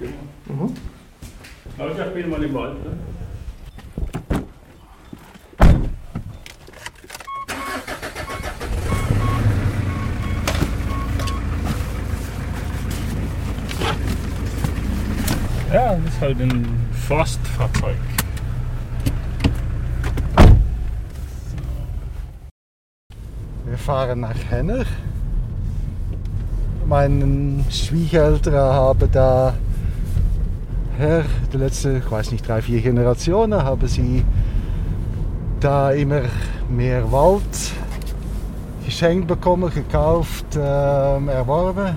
Mhm. Also ich bin mal im Wald. Ne? Ja, das ist halt ein Forstfahrzeug. Wir fahren nach Henner. Meine Schwiegereltern haben da her, die letzten, ich weiß nicht, drei, vier Generationen, haben sie da immer mehr Wald geschenkt bekommen, gekauft, ähm, erworben.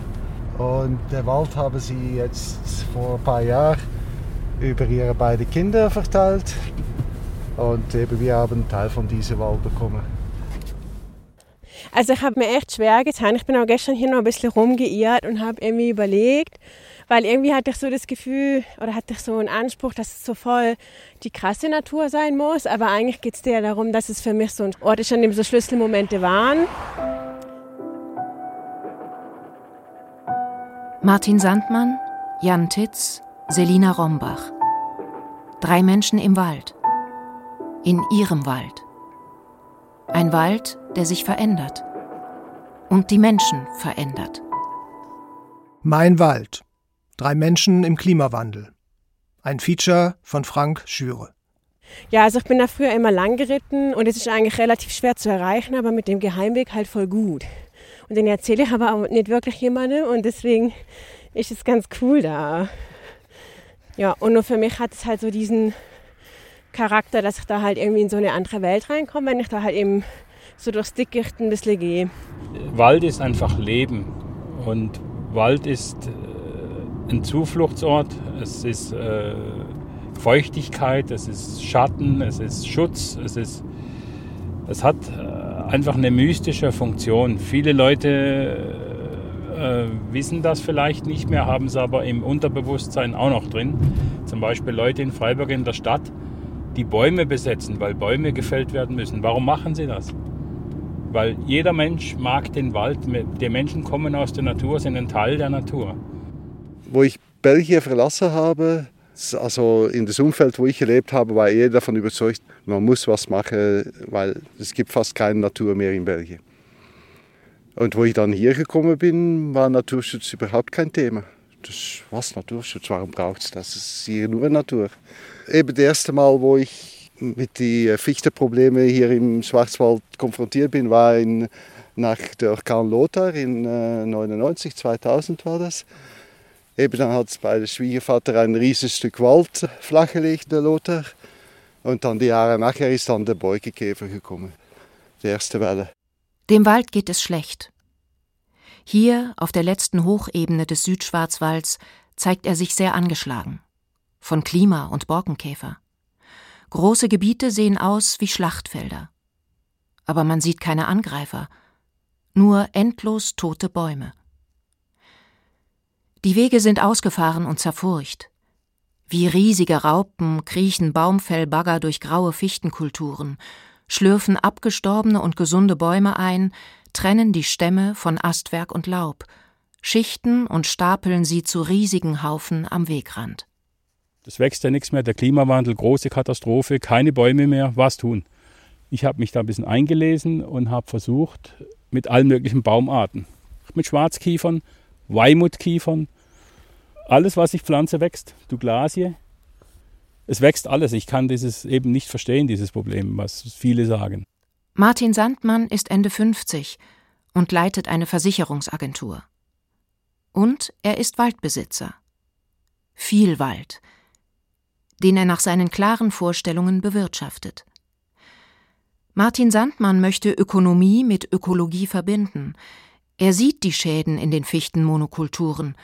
Und den Wald haben sie jetzt vor ein paar Jahren über ihre beiden Kinder verteilt. Und eben wir haben einen Teil von diesem Wald bekommen. Also ich habe mir echt schwer getan. Ich bin auch gestern hier noch ein bisschen rumgeirrt und habe irgendwie überlegt, weil irgendwie hatte ich so das Gefühl oder hatte ich so einen Anspruch, dass es so voll die krasse Natur sein muss. Aber eigentlich geht es ja darum, dass es für mich so ein Ort ist, an dem so Schlüsselmomente waren. Martin Sandmann, Jan Titz, Selina Rombach. Drei Menschen im Wald. In ihrem Wald. Ein Wald, der sich verändert. Und die Menschen verändert. Mein Wald. Drei Menschen im Klimawandel. Ein Feature von Frank Schüre. Ja, also ich bin da früher immer lang geritten und es ist eigentlich relativ schwer zu erreichen, aber mit dem Geheimweg halt voll gut. Und den erzähle ich aber auch nicht wirklich jemandem und deswegen ist es ganz cool da. Ja, und nur für mich hat es halt so diesen Charakter, dass ich da halt irgendwie in so eine andere Welt reinkomme, wenn ich da halt eben so durchs Dickicht ein bisschen gehe. Wald ist einfach Leben und Wald ist ein Zufluchtsort, es ist äh, Feuchtigkeit, es ist Schatten, es ist Schutz, es ist es hat äh, einfach eine mystische Funktion. Viele Leute äh, wissen das vielleicht nicht mehr, haben es aber im Unterbewusstsein auch noch drin. Zum Beispiel Leute in Freiburg in der Stadt, die Bäume besetzen, weil Bäume gefällt werden müssen. Warum machen sie das? Weil jeder Mensch mag den Wald. Die Menschen kommen aus der Natur, sind ein Teil der Natur. Wo ich Belgien verlassen habe, also in das Umfeld, wo ich gelebt habe, war jeder davon überzeugt, man muss was machen, weil es gibt fast keine Natur mehr in Belgien. Und wo ich dann hier gekommen bin, war Naturschutz überhaupt kein Thema. Das was Naturschutz, warum braucht es das? Es ist hier nur Natur. Eben das erste Mal, wo ich mit den Fichteproblemen hier im Schwarzwald konfrontiert bin, war in, nach der Orkan Lothar in äh, 99, 2000 war das. Eben dann hat es bei der Schwiegervater ein riesiges Stück Wald flachgelegt, der Lothar. Und dann die Jahre nachher ist dann der Beugekäfer gekommen, die erste Welle. Dem Wald geht es schlecht. Hier, auf der letzten Hochebene des Südschwarzwalds, zeigt er sich sehr angeschlagen. Von Klima und Borkenkäfer. Große Gebiete sehen aus wie Schlachtfelder. Aber man sieht keine Angreifer, nur endlos tote Bäume. Die Wege sind ausgefahren und zerfurcht. Wie riesige Raupen kriechen Baumfellbagger durch graue Fichtenkulturen, schlürfen abgestorbene und gesunde Bäume ein, trennen die Stämme von Astwerk und Laub, schichten und stapeln sie zu riesigen Haufen am Wegrand. Es wächst ja nichts mehr, der Klimawandel, große Katastrophe, keine Bäume mehr, was tun? Ich habe mich da ein bisschen eingelesen und habe versucht, mit allen möglichen Baumarten, mit Schwarzkiefern, Weimutkiefern, alles, was ich pflanze, wächst. Douglasie, es wächst alles. Ich kann dieses eben nicht verstehen, dieses Problem, was viele sagen. Martin Sandmann ist Ende 50 und leitet eine Versicherungsagentur. Und er ist Waldbesitzer. Viel Wald, den er nach seinen klaren Vorstellungen bewirtschaftet. Martin Sandmann möchte Ökonomie mit Ökologie verbinden. Er sieht die Schäden in den Fichtenmonokulturen,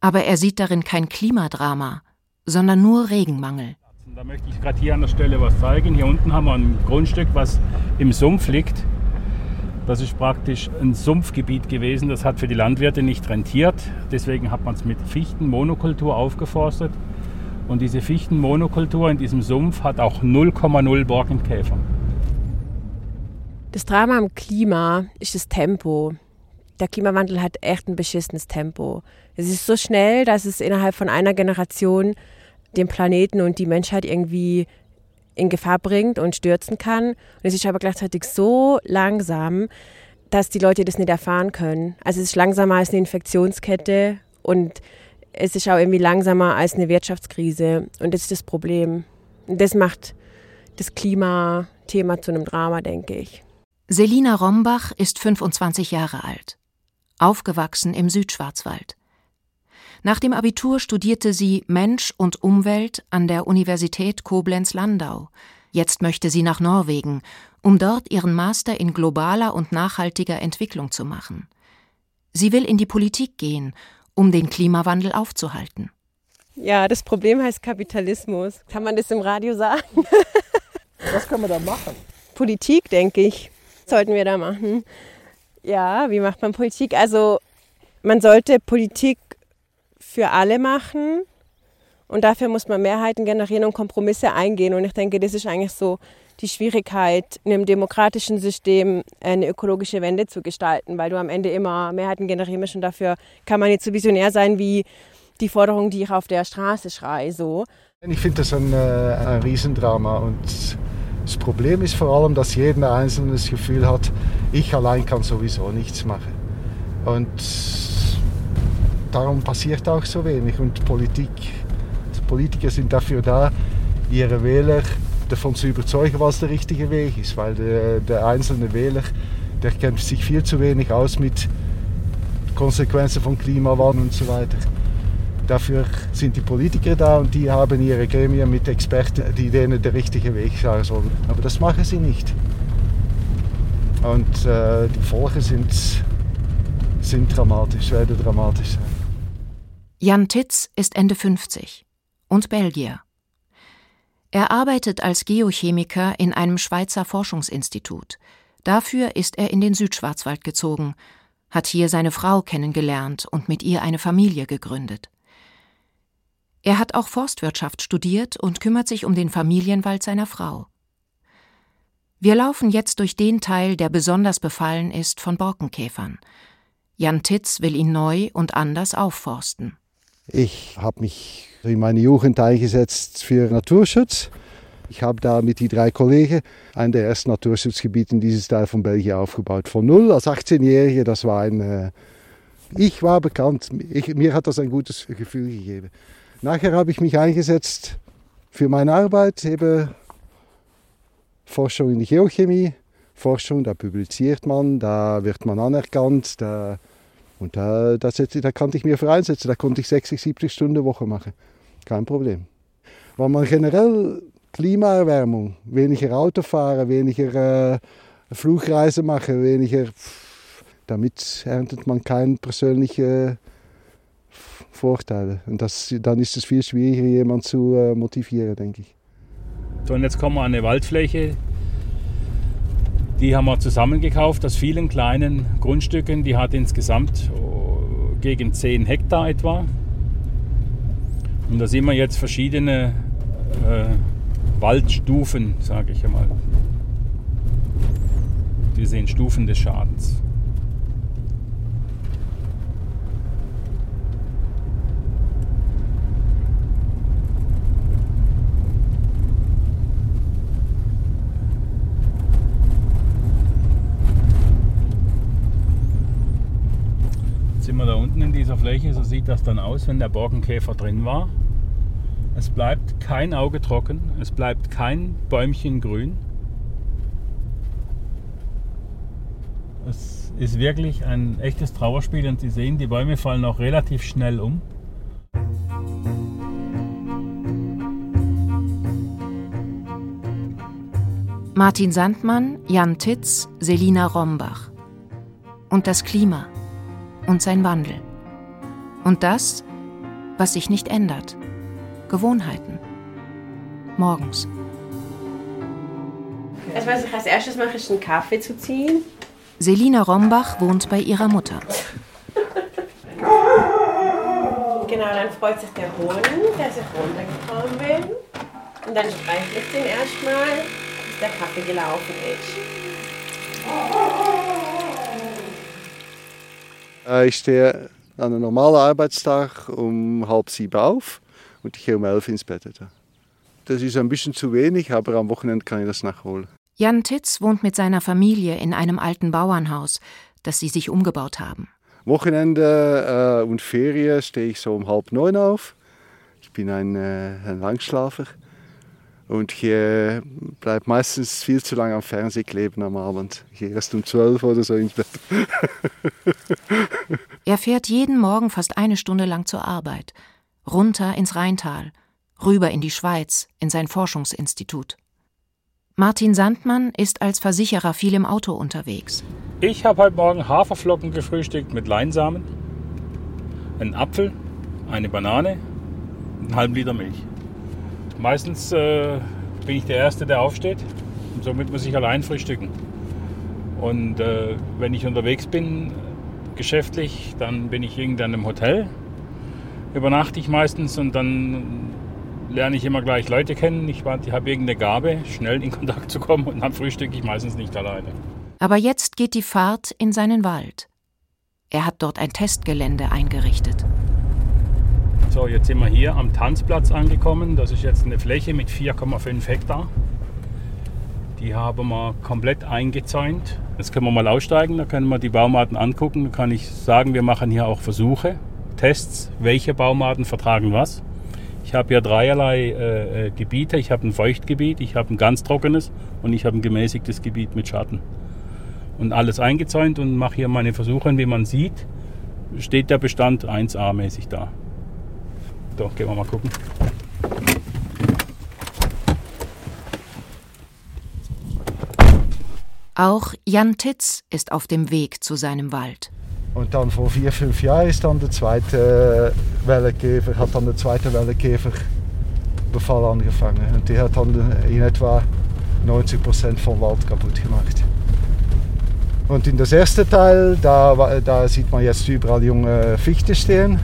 aber er sieht darin kein Klimadrama, sondern nur Regenmangel. Da möchte ich gerade hier an der Stelle was zeigen. Hier unten haben wir ein Grundstück, was im Sumpf liegt. Das ist praktisch ein Sumpfgebiet gewesen. Das hat für die Landwirte nicht rentiert. Deswegen hat man es mit Fichtenmonokultur aufgeforstet. Und diese Fichtenmonokultur in diesem Sumpf hat auch 0,0 Borkenkäfer. Das Drama am Klima ist das Tempo. Der Klimawandel hat echt ein beschissenes Tempo. Es ist so schnell, dass es innerhalb von einer Generation den Planeten und die Menschheit irgendwie in Gefahr bringt und stürzen kann. Und es ist aber gleichzeitig so langsam, dass die Leute das nicht erfahren können. Also es ist langsamer als eine Infektionskette und es ist auch irgendwie langsamer als eine Wirtschaftskrise. Und das ist das Problem. Und das macht das Klimathema zu einem Drama, denke ich. Selina Rombach ist 25 Jahre alt, aufgewachsen im Südschwarzwald. Nach dem Abitur studierte sie Mensch und Umwelt an der Universität Koblenz-Landau. Jetzt möchte sie nach Norwegen, um dort ihren Master in globaler und nachhaltiger Entwicklung zu machen. Sie will in die Politik gehen, um den Klimawandel aufzuhalten. Ja, das Problem heißt Kapitalismus. Kann man das im Radio sagen? Was können wir da machen? Politik, denke ich, sollten wir da machen. Ja, wie macht man Politik? Also man sollte Politik für alle machen und dafür muss man Mehrheiten generieren und Kompromisse eingehen. Und ich denke, das ist eigentlich so die Schwierigkeit, in einem demokratischen System eine ökologische Wende zu gestalten, weil du am Ende immer Mehrheiten generieren musst und dafür kann man nicht so visionär sein wie die Forderung, die ich auf der Straße schreie. So. Ich finde das ein, äh, ein Riesendrama und das Problem ist vor allem, dass jeder Einzelne das Gefühl hat, ich allein kann sowieso nichts machen. Und darum passiert auch so wenig. Und Politik, Politiker sind dafür da, ihre Wähler davon zu überzeugen, was der richtige Weg ist. Weil der, der einzelne Wähler, der kennt sich viel zu wenig aus mit Konsequenzen von Klimawandel und so weiter. Dafür sind die Politiker da und die haben ihre Gremien mit Experten, die denen der richtige Weg sagen sollen. Aber das machen sie nicht. Und äh, die Folgen sind, sind dramatisch, werden dramatisch sein. Jan Titz ist Ende 50 und Belgier. Er arbeitet als Geochemiker in einem Schweizer Forschungsinstitut. Dafür ist er in den Südschwarzwald gezogen, hat hier seine Frau kennengelernt und mit ihr eine Familie gegründet. Er hat auch Forstwirtschaft studiert und kümmert sich um den Familienwald seiner Frau. Wir laufen jetzt durch den Teil, der besonders befallen ist von Borkenkäfern. Jan Titz will ihn neu und anders aufforsten. Ich habe mich in meiner Jugend eingesetzt für Naturschutz. Ich habe da mit die drei Kollegen ein der ersten Naturschutzgebiete in dieses Teil von Belgien aufgebaut. Von null als 18-Jährige, das war ein. Äh, ich war bekannt, ich, mir hat das ein gutes Gefühl gegeben. Nachher habe ich mich eingesetzt für meine Arbeit, eben Forschung in Geochemie. Forschung, da publiziert man, da wird man anerkannt, da und da, da, da konnte ich mir für einsetzen, da konnte ich 60, 70 Stunden Woche machen. Kein Problem. Weil man generell Klimaerwärmung, weniger Autofahren, weniger äh, Flugreisen machen, weniger. Damit erntet man keine persönlichen Vorteile. Und das, dann ist es viel schwieriger, jemanden zu äh, motivieren, denke ich. So, und jetzt kommen wir an eine Waldfläche, die haben wir zusammengekauft aus vielen kleinen Grundstücken. Die hat insgesamt oh, gegen 10 Hektar etwa. Und da sehen wir jetzt verschiedene äh, Waldstufen, sage ich einmal. Wir sehen Stufen des Schadens. Fläche, so sieht das dann aus, wenn der Borkenkäfer drin war. Es bleibt kein Auge trocken, es bleibt kein Bäumchen grün. Es ist wirklich ein echtes Trauerspiel und Sie sehen, die Bäume fallen auch relativ schnell um. Martin Sandmann, Jan Titz, Selina Rombach. Und das Klima und sein Wandel. Und das, was sich nicht ändert. Gewohnheiten. Morgens. Also was ich als erstes mache, ist einen Kaffee zu ziehen. Selina Rombach wohnt bei ihrer Mutter. Genau, dann freut sich der Hund, dass ich runtergekommen bin. Und dann streichle ich den erstmal, bis der Kaffee gelaufen ist. Äh, ich stehe an einem normalen Arbeitstag um halb sieben auf und ich gehe um elf ins Bett. Das ist ein bisschen zu wenig, aber am Wochenende kann ich das nachholen. Jan Titz wohnt mit seiner Familie in einem alten Bauernhaus, das sie sich umgebaut haben. Wochenende äh, und Ferien stehe ich so um halb neun auf. Ich bin ein, äh, ein Langschlafer und ich äh, bleibe meistens viel zu lange am Fernsehen kleben am Abend. Ich erst um zwölf oder so ins Bett. er fährt jeden Morgen fast eine Stunde lang zur Arbeit, runter ins Rheintal, rüber in die Schweiz, in sein Forschungsinstitut. Martin Sandmann ist als Versicherer viel im Auto unterwegs. Ich habe heute Morgen Haferflocken gefrühstückt mit Leinsamen, einen Apfel, eine Banane, einen halben Liter Milch. Meistens äh, bin ich der Erste, der aufsteht und somit muss ich allein frühstücken. Und äh, wenn ich unterwegs bin, geschäftlich, dann bin ich irgendwann im Hotel, übernachte ich meistens und dann lerne ich immer gleich Leute kennen. Ich, ich habe irgendeine Gabe, schnell in Kontakt zu kommen und dann frühstücke ich meistens nicht alleine. Aber jetzt geht die Fahrt in seinen Wald. Er hat dort ein Testgelände eingerichtet. So, jetzt sind wir hier am Tanzplatz angekommen. Das ist jetzt eine Fläche mit 4,5 Hektar. Die haben wir komplett eingezäunt. Jetzt können wir mal aussteigen, da können wir die Baumarten angucken. Da kann ich sagen, wir machen hier auch Versuche, Tests, welche Baumarten vertragen was. Ich habe hier dreierlei äh, äh, Gebiete. Ich habe ein Feuchtgebiet, ich habe ein ganz trockenes und ich habe ein gemäßigtes Gebiet mit Schatten. Und alles eingezäunt und mache hier meine Versuche. Und wie man sieht, steht der Bestand 1A-mäßig da. So, gehen wir mal gucken. Auch Jan Titz ist auf dem Weg zu seinem Wald. Und dann vor vier, fünf Jahren ist dann der zweite Wellenkäfer, hat dann der zweite Wellenkäferbefall angefangen. Und die hat dann in etwa 90 Prozent vom Wald kaputt gemacht. Und in das erste Teil, da, da sieht man jetzt überall junge Fichte stehen.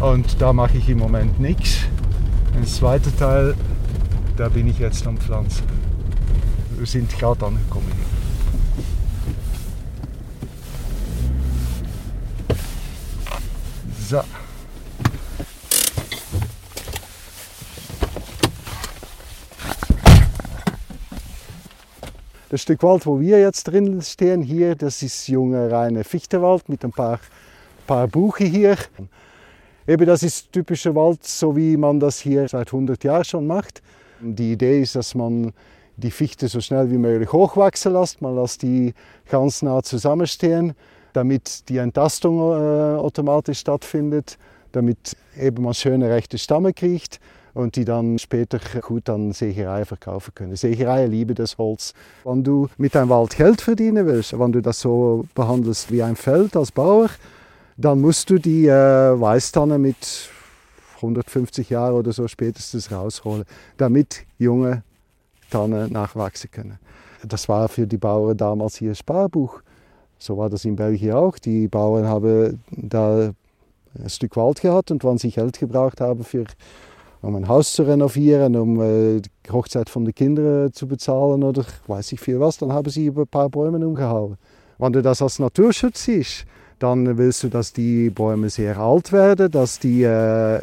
Und da mache ich im Moment nichts. Das zweite Teil, da bin ich jetzt am Pflanzen. Wir sind gerade angekommen. So. Das Stück Wald, wo wir jetzt drin stehen, hier, das ist junge reine Fichtewald mit ein paar, paar Buche hier. Eben, das ist typischer Wald, so wie man das hier seit 100 Jahren schon macht. Die Idee ist, dass man die Fichte so schnell wie möglich hochwachsen lässt. Man lässt die ganz nah zusammenstehen damit die Entlastung äh, automatisch stattfindet, damit eben man schöne rechte Stamme kriegt und die dann später gut an Sägerei verkaufen können. Sägerei liebe das Holz. Wenn du mit deinem Wald Geld verdienen willst, wenn du das so behandelst wie ein Feld als Bauer, dann musst du die äh, Weißtanne mit 150 Jahren oder so spätestens rausholen, damit junge Tannen nachwachsen können. Das war für die Bauern damals hier Sparbuch. So war das in Belgien auch. Die Bauern haben da ein Stück Wald gehabt und wenn sie Geld gebraucht haben, für, um ein Haus zu renovieren, um äh, die Hochzeit von den Kindern zu bezahlen oder weiß ich viel was, dann haben sie über ein paar Bäume umgehauen. Wenn du das als Naturschutz siehst, dann willst du, dass die Bäume sehr alt werden, dass die äh,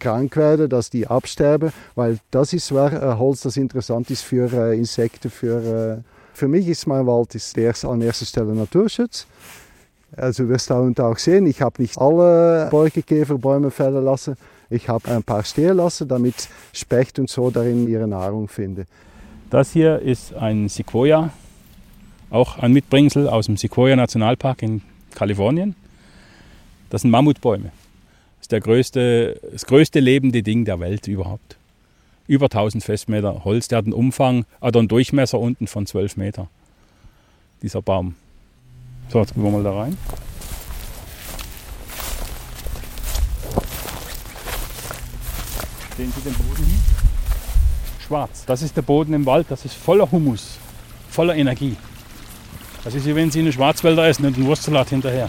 krank werden, dass die absterben, weil das ist äh, Holz, das interessant ist für äh, Insekten, für äh, für mich ist mein Wald ist der, an erster Stelle Naturschutz. Also wirst du auch sehen, ich habe nicht alle Borkenkäferbäume fällen lassen. Ich habe ein paar stehen lassen, damit Specht und so darin ihre Nahrung finden. Das hier ist ein Sequoia, auch ein Mitbringsel aus dem Sequoia Nationalpark in Kalifornien. Das sind Mammutbäume. Das ist der größte, das größte lebende Ding der Welt überhaupt über 1000 Festmeter Holz. Der hat einen Umfang, oder einen Durchmesser unten von 12 Meter. Dieser Baum. So, jetzt gehen wir mal da rein. Sehen Sie den Boden hier? Schwarz. Das ist der Boden im Wald, das ist voller Humus, voller Energie. Das ist wie wenn Sie eine Schwarzwälder essen und einen Wurstsalat hinterher.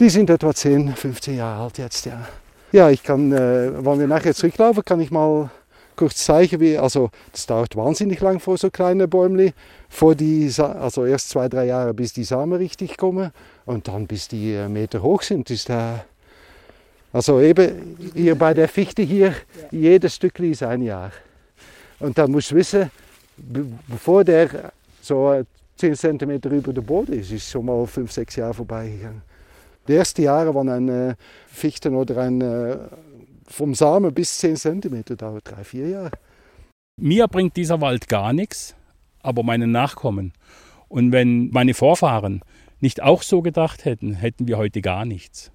Die sind etwa 10, 15 Jahre alt jetzt, ja. Ja, ich kann, äh, wenn wir nachher zurücklaufen, kann ich mal kurz zeigen, wie, also das dauert wahnsinnig lang vor so kleine Bäumli, vor die, also erst zwei, drei Jahre, bis die Samen richtig kommen Und dann bis die äh, Meter hoch sind, ist da. Also eben hier bei der Fichte hier, jedes Stückchen ist ein Jahr. Und da musst du wissen, bevor der so 10 cm über dem Boden ist, ist schon mal 5, 6 Jahre vorbeigegangen. Die ersten Jahre waren ein äh, Fichten oder ein äh, vom Samen bis 10 cm dauert 3, 4 Jahre. Mir bringt dieser Wald gar nichts, aber meinen Nachkommen. Und wenn meine Vorfahren nicht auch so gedacht hätten, hätten wir heute gar nichts.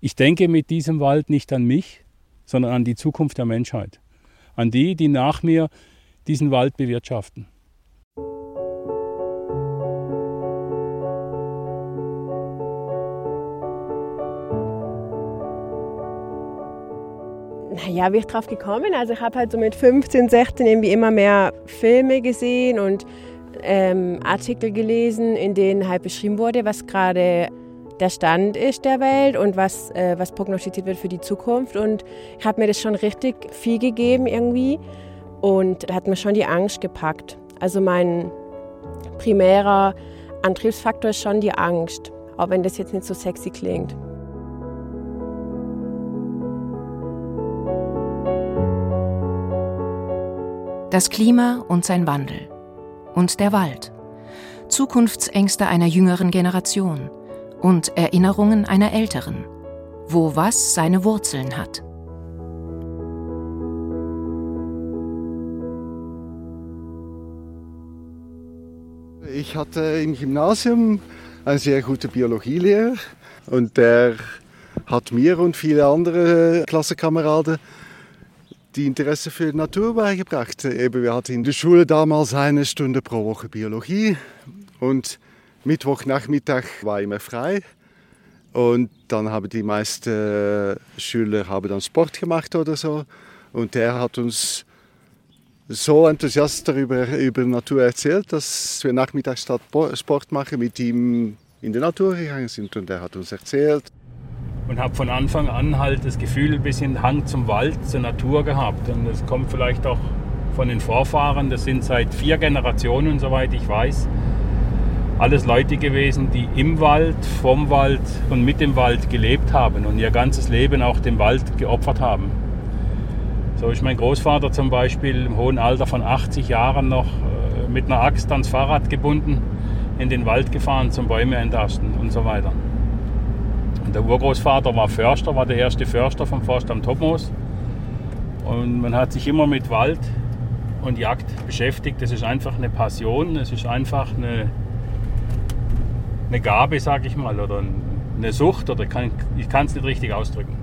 Ich denke mit diesem Wald nicht an mich, sondern an die Zukunft der Menschheit. An die, die nach mir diesen Wald bewirtschaften. Ja, wie ich drauf gekommen? Also ich habe halt so mit 15, 16 irgendwie immer mehr Filme gesehen und ähm, Artikel gelesen, in denen halt beschrieben wurde, was gerade der Stand ist der Welt und was, äh, was prognostiziert wird für die Zukunft. Und ich habe mir das schon richtig viel gegeben irgendwie und da hat mir schon die Angst gepackt. Also mein primärer Antriebsfaktor ist schon die Angst, auch wenn das jetzt nicht so sexy klingt. Das Klima und sein Wandel. Und der Wald. Zukunftsängste einer jüngeren Generation und Erinnerungen einer älteren, wo was seine Wurzeln hat. Ich hatte im Gymnasium einen sehr guten Biologielehrer und der hat mir und viele andere Klassenkameraden die Interesse für die Natur beigebracht. Eben, wir hatten in der Schule damals eine Stunde pro Woche Biologie und Mittwochnachmittag war immer frei. Und dann haben die meisten Schüler haben dann Sport gemacht oder so. Und der hat uns so enthusiastisch darüber über Natur erzählt, dass wir nachmittags statt Sport machen mit ihm in die Natur gegangen sind. Und er hat uns erzählt, und habe von Anfang an halt das Gefühl, ein bisschen Hang zum Wald, zur Natur gehabt. Und das kommt vielleicht auch von den Vorfahren. Das sind seit vier Generationen, soweit ich weiß, alles Leute gewesen, die im Wald, vom Wald und mit dem Wald gelebt haben und ihr ganzes Leben auch dem Wald geopfert haben. So ist mein Großvater zum Beispiel im hohen Alter von 80 Jahren noch äh, mit einer Axt ans Fahrrad gebunden in den Wald gefahren zum Bäume entarsten und so weiter. Der Urgroßvater war Förster, war der erste Förster vom Forstamt Topmoos. Und man hat sich immer mit Wald und Jagd beschäftigt. Das ist einfach eine Passion, es ist einfach eine, eine Gabe, sage ich mal, oder eine Sucht, oder ich kann es nicht richtig ausdrücken.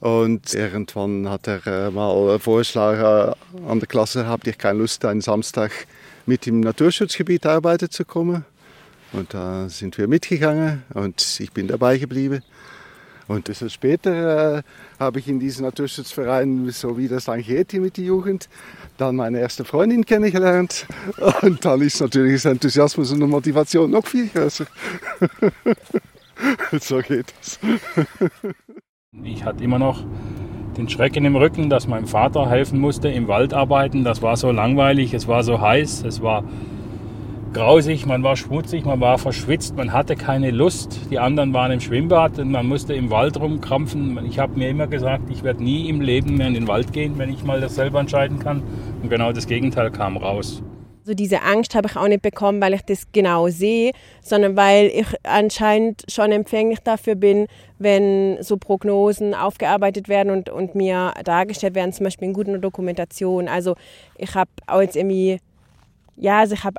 Und irgendwann hat er äh, mal Vorschlag äh, an der Klasse, habt ihr keine Lust, einen Samstag mit im Naturschutzgebiet arbeiten zu kommen? Und da sind wir mitgegangen und ich bin dabei geblieben. Und bisschen später äh, habe ich in diesem Naturschutzverein, so wie das eigentlich geht mit der Jugend, dann meine erste Freundin kennengelernt. Und dann ist natürlich das Enthusiasmus und die Motivation noch viel größer. so geht es. ich hatte immer noch den Schrecken im Rücken, dass meinem Vater helfen musste im Wald arbeiten. Das war so langweilig, es war so heiß, es war grausig, man war schmutzig, man war verschwitzt, man hatte keine Lust. Die anderen waren im Schwimmbad und man musste im Wald rumkrampfen. Ich habe mir immer gesagt, ich werde nie im Leben mehr in den Wald gehen, wenn ich mal das selber entscheiden kann. Und genau das Gegenteil kam raus. Also diese Angst habe ich auch nicht bekommen, weil ich das genau sehe, sondern weil ich anscheinend schon empfänglich dafür bin, wenn so Prognosen aufgearbeitet werden und, und mir dargestellt werden, zum Beispiel in guter Dokumentation. Also ich habe auch jetzt irgendwie, ja, also ich habe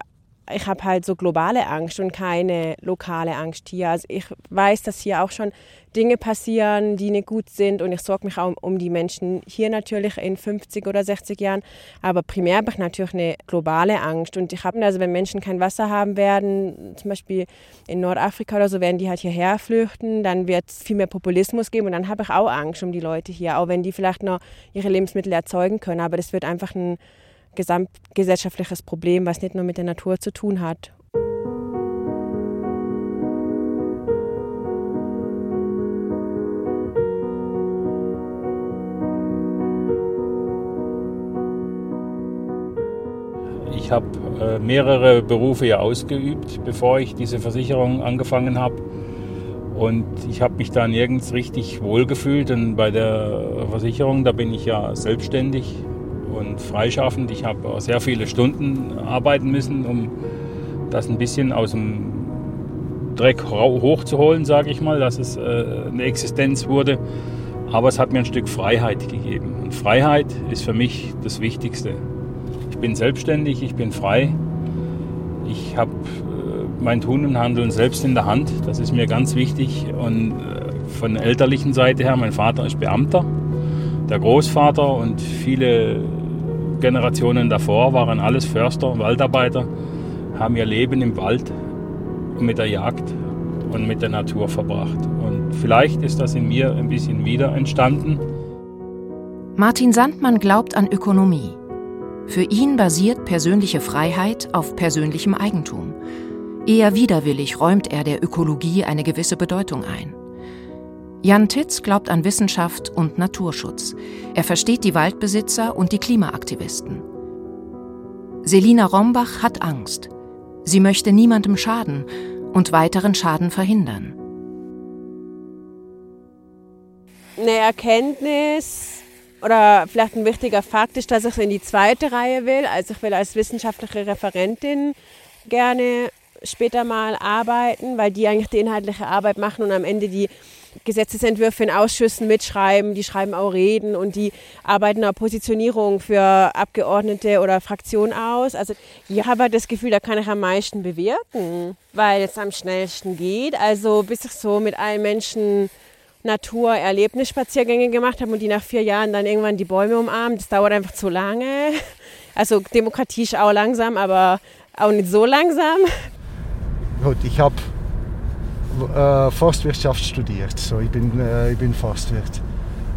ich habe halt so globale Angst und keine lokale Angst hier. Also ich weiß, dass hier auch schon Dinge passieren, die nicht gut sind und ich sorge mich auch um die Menschen hier natürlich in 50 oder 60 Jahren. Aber primär habe ich natürlich eine globale Angst und ich habe also, wenn Menschen kein Wasser haben werden, zum Beispiel in Nordafrika oder so, werden die halt hierher flüchten, dann wird es viel mehr Populismus geben und dann habe ich auch Angst um die Leute hier, auch wenn die vielleicht noch ihre Lebensmittel erzeugen können. Aber das wird einfach ein gesamtgesellschaftliches Problem, was nicht nur mit der Natur zu tun hat. Ich habe äh, mehrere Berufe ja ausgeübt, bevor ich diese Versicherung angefangen habe. Und ich habe mich da nirgends richtig wohlgefühlt. Und bei der Versicherung, da bin ich ja selbstständig und freischaffend. Ich habe sehr viele Stunden arbeiten müssen, um das ein bisschen aus dem Dreck hochzuholen, sage ich mal, dass es äh, eine Existenz wurde. Aber es hat mir ein Stück Freiheit gegeben. Und Freiheit ist für mich das Wichtigste. Ich bin selbstständig, ich bin frei. Ich habe äh, mein Tun und Handeln selbst in der Hand. Das ist mir ganz wichtig. Und äh, von der elterlichen Seite her, mein Vater ist Beamter, der Großvater und viele Generationen davor waren alles Förster, Waldarbeiter, haben ihr Leben im Wald mit der Jagd und mit der Natur verbracht. Und vielleicht ist das in mir ein bisschen wieder entstanden. Martin Sandmann glaubt an Ökonomie. Für ihn basiert persönliche Freiheit auf persönlichem Eigentum. Eher widerwillig räumt er der Ökologie eine gewisse Bedeutung ein. Jan Titz glaubt an Wissenschaft und Naturschutz. Er versteht die Waldbesitzer und die Klimaaktivisten. Selina Rombach hat Angst. Sie möchte niemandem schaden und weiteren Schaden verhindern. Eine Erkenntnis oder vielleicht ein wichtiger Fakt ist, dass ich in die zweite Reihe will. Also ich will als wissenschaftliche Referentin gerne später mal arbeiten, weil die eigentlich die inhaltliche Arbeit machen und am Ende die Gesetzesentwürfe in Ausschüssen mitschreiben, die schreiben auch Reden und die arbeiten auch Positionierung für Abgeordnete oder Fraktionen aus. Also ich habe das Gefühl, da kann ich am meisten bewirken, weil es am schnellsten geht. Also bis ich so mit allen Menschen Natur-Erlebnisspaziergänge gemacht habe und die nach vier Jahren dann irgendwann die Bäume umarmen, das dauert einfach zu lange. Also Demokratie ist auch langsam, aber auch nicht so langsam. Gut, ich habe äh, Forstwirtschaft studiert. So, ich, bin, äh, ich bin Forstwirt.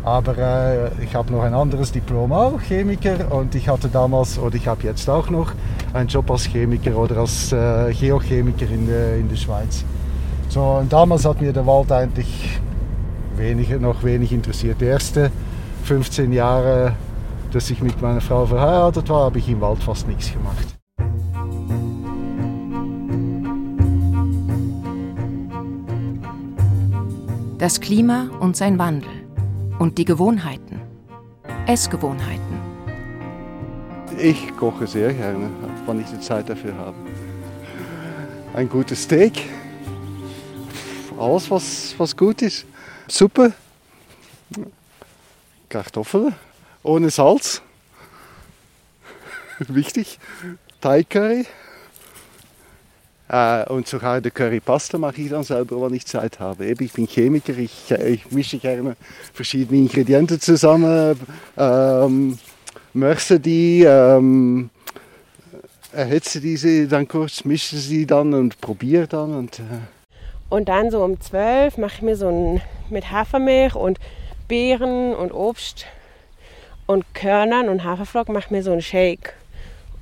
Aber äh, ich habe noch ein anderes Diplom auch, Chemiker. Und ich hatte damals, oder ich habe jetzt auch noch, einen Job als Chemiker oder als äh, Geochemiker in, der, in der Schweiz. So, und damals hat mir der Wald eigentlich wenig, noch wenig interessiert. Die ersten 15 Jahre, dass ich mit meiner Frau verheiratet war, habe ich im Wald fast nichts gemacht. Das Klima und sein Wandel und die Gewohnheiten, Essgewohnheiten. Ich koche sehr gerne, wenn ich die Zeit dafür habe. Ein gutes Steak, alles was, was gut ist. Suppe, Kartoffeln ohne Salz, wichtig, Thai Curry. Äh, und sogar die Currypasta mache ich dann selber, wenn ich Zeit habe. ich bin Chemiker, ich, ich mische gerne verschiedene Ingredienten zusammen, ähm, möchte die, ähm, erhitze diese dann kurz, mische sie dann und probiere dann. Und, äh. und dann so um 12 mache ich mir so ein mit Hafermilch und Beeren und Obst und Körnern und Haferflocken mache ich mir so einen Shake.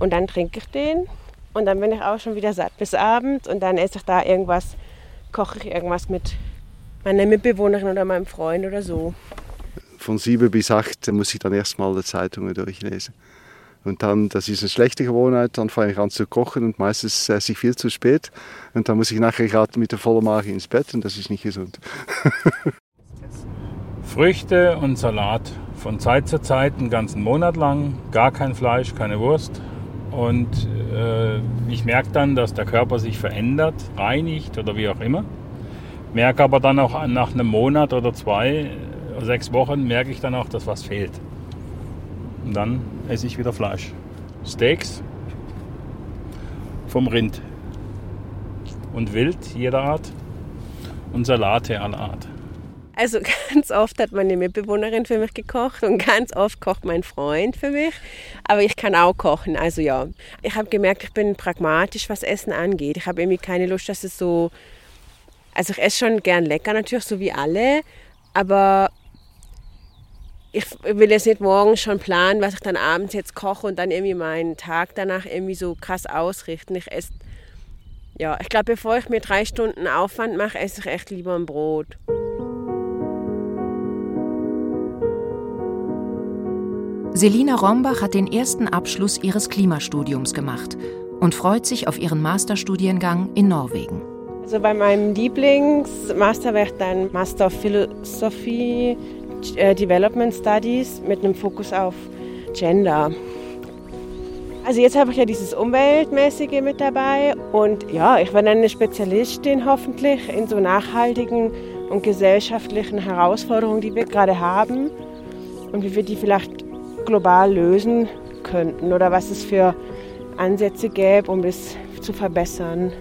Und dann trinke ich den und dann bin ich auch schon wieder satt bis Abend und dann esse ich da irgendwas, koche ich irgendwas mit meiner Mitbewohnerin oder meinem Freund oder so. Von sieben bis acht muss ich dann erstmal die Zeitungen durchlesen. Und dann, das ist eine schlechte Gewohnheit, dann fange ich an zu kochen und meistens esse ich viel zu spät. Und dann muss ich nachher gerade mit der vollen Magen ins Bett und das ist nicht gesund. Früchte und Salat. Von Zeit zu Zeit, einen ganzen Monat lang, gar kein Fleisch, keine Wurst, und äh, ich merke dann, dass der Körper sich verändert, reinigt oder wie auch immer. Merke aber dann auch nach einem Monat oder zwei, sechs Wochen, merke ich dann auch, dass was fehlt. Und dann esse ich wieder Fleisch. Steaks vom Rind. Und Wild jeder Art. Und Salate aller Art. Also ganz oft hat meine Mitbewohnerin für mich gekocht und ganz oft kocht mein Freund für mich. Aber ich kann auch kochen, also ja. Ich habe gemerkt, ich bin pragmatisch, was Essen angeht. Ich habe irgendwie keine Lust, dass es so... Also ich esse schon gern lecker natürlich, so wie alle. Aber ich will jetzt nicht morgen schon planen, was ich dann abends jetzt koche und dann irgendwie meinen Tag danach irgendwie so krass ausrichten. Ich esse... Ja, ich glaube, bevor ich mir drei Stunden Aufwand mache, esse ich echt lieber ein Brot. Selina Rombach hat den ersten Abschluss ihres Klimastudiums gemacht und freut sich auf ihren Masterstudiengang in Norwegen. Also bei meinem Lieblingsmasterwerk dann Master of Philosophy äh, Development Studies mit einem Fokus auf Gender. Also jetzt habe ich ja dieses Umweltmäßige mit dabei und ja, ich werde eine Spezialistin hoffentlich in so nachhaltigen und gesellschaftlichen Herausforderungen, die wir gerade haben und wie wir die vielleicht global lösen könnten oder was es für Ansätze gäbe, um das zu verbessern.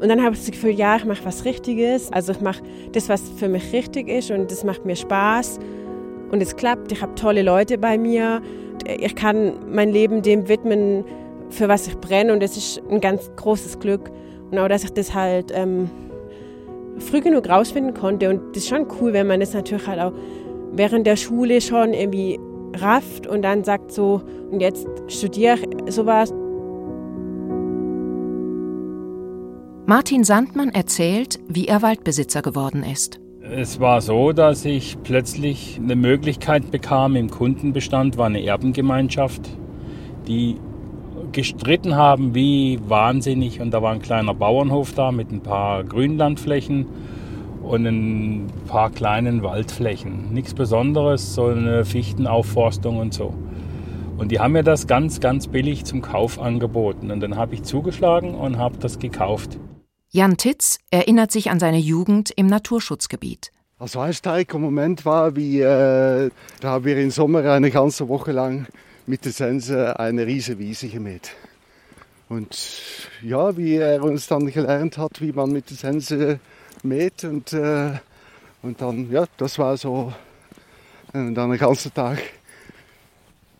Und dann habe ich das Gefühl, ja, ich mache was Richtiges. Also ich mache das, was für mich richtig ist und das macht mir Spaß. Und es klappt. Ich habe tolle Leute bei mir. Ich kann mein Leben dem widmen, für was ich brenne. Und das ist ein ganz großes Glück. Und auch, dass ich das halt ähm, früh genug rausfinden konnte. Und das ist schon cool, wenn man das natürlich halt auch während der Schule schon irgendwie rafft und dann sagt so, und jetzt studiere ich sowas. Martin Sandmann erzählt, wie er Waldbesitzer geworden ist. Es war so, dass ich plötzlich eine Möglichkeit bekam. Im Kundenbestand war eine Erbengemeinschaft, die gestritten haben wie wahnsinnig. Und da war ein kleiner Bauernhof da mit ein paar Grünlandflächen und ein paar kleinen Waldflächen. Nichts Besonderes, so eine Fichtenaufforstung und so. Und die haben mir das ganz, ganz billig zum Kauf angeboten. Und dann habe ich zugeschlagen und habe das gekauft. Jan Titz erinnert sich an seine Jugend im Naturschutzgebiet. Also ein starker Moment war, wie äh, da haben wir im Sommer eine ganze Woche lang mit der Sense eine riesige Wiese gemäht. Und ja, wie er uns dann gelernt hat, wie man mit der Sense mäht und, äh, und dann, ja, das war so, und dann den ganzen Tag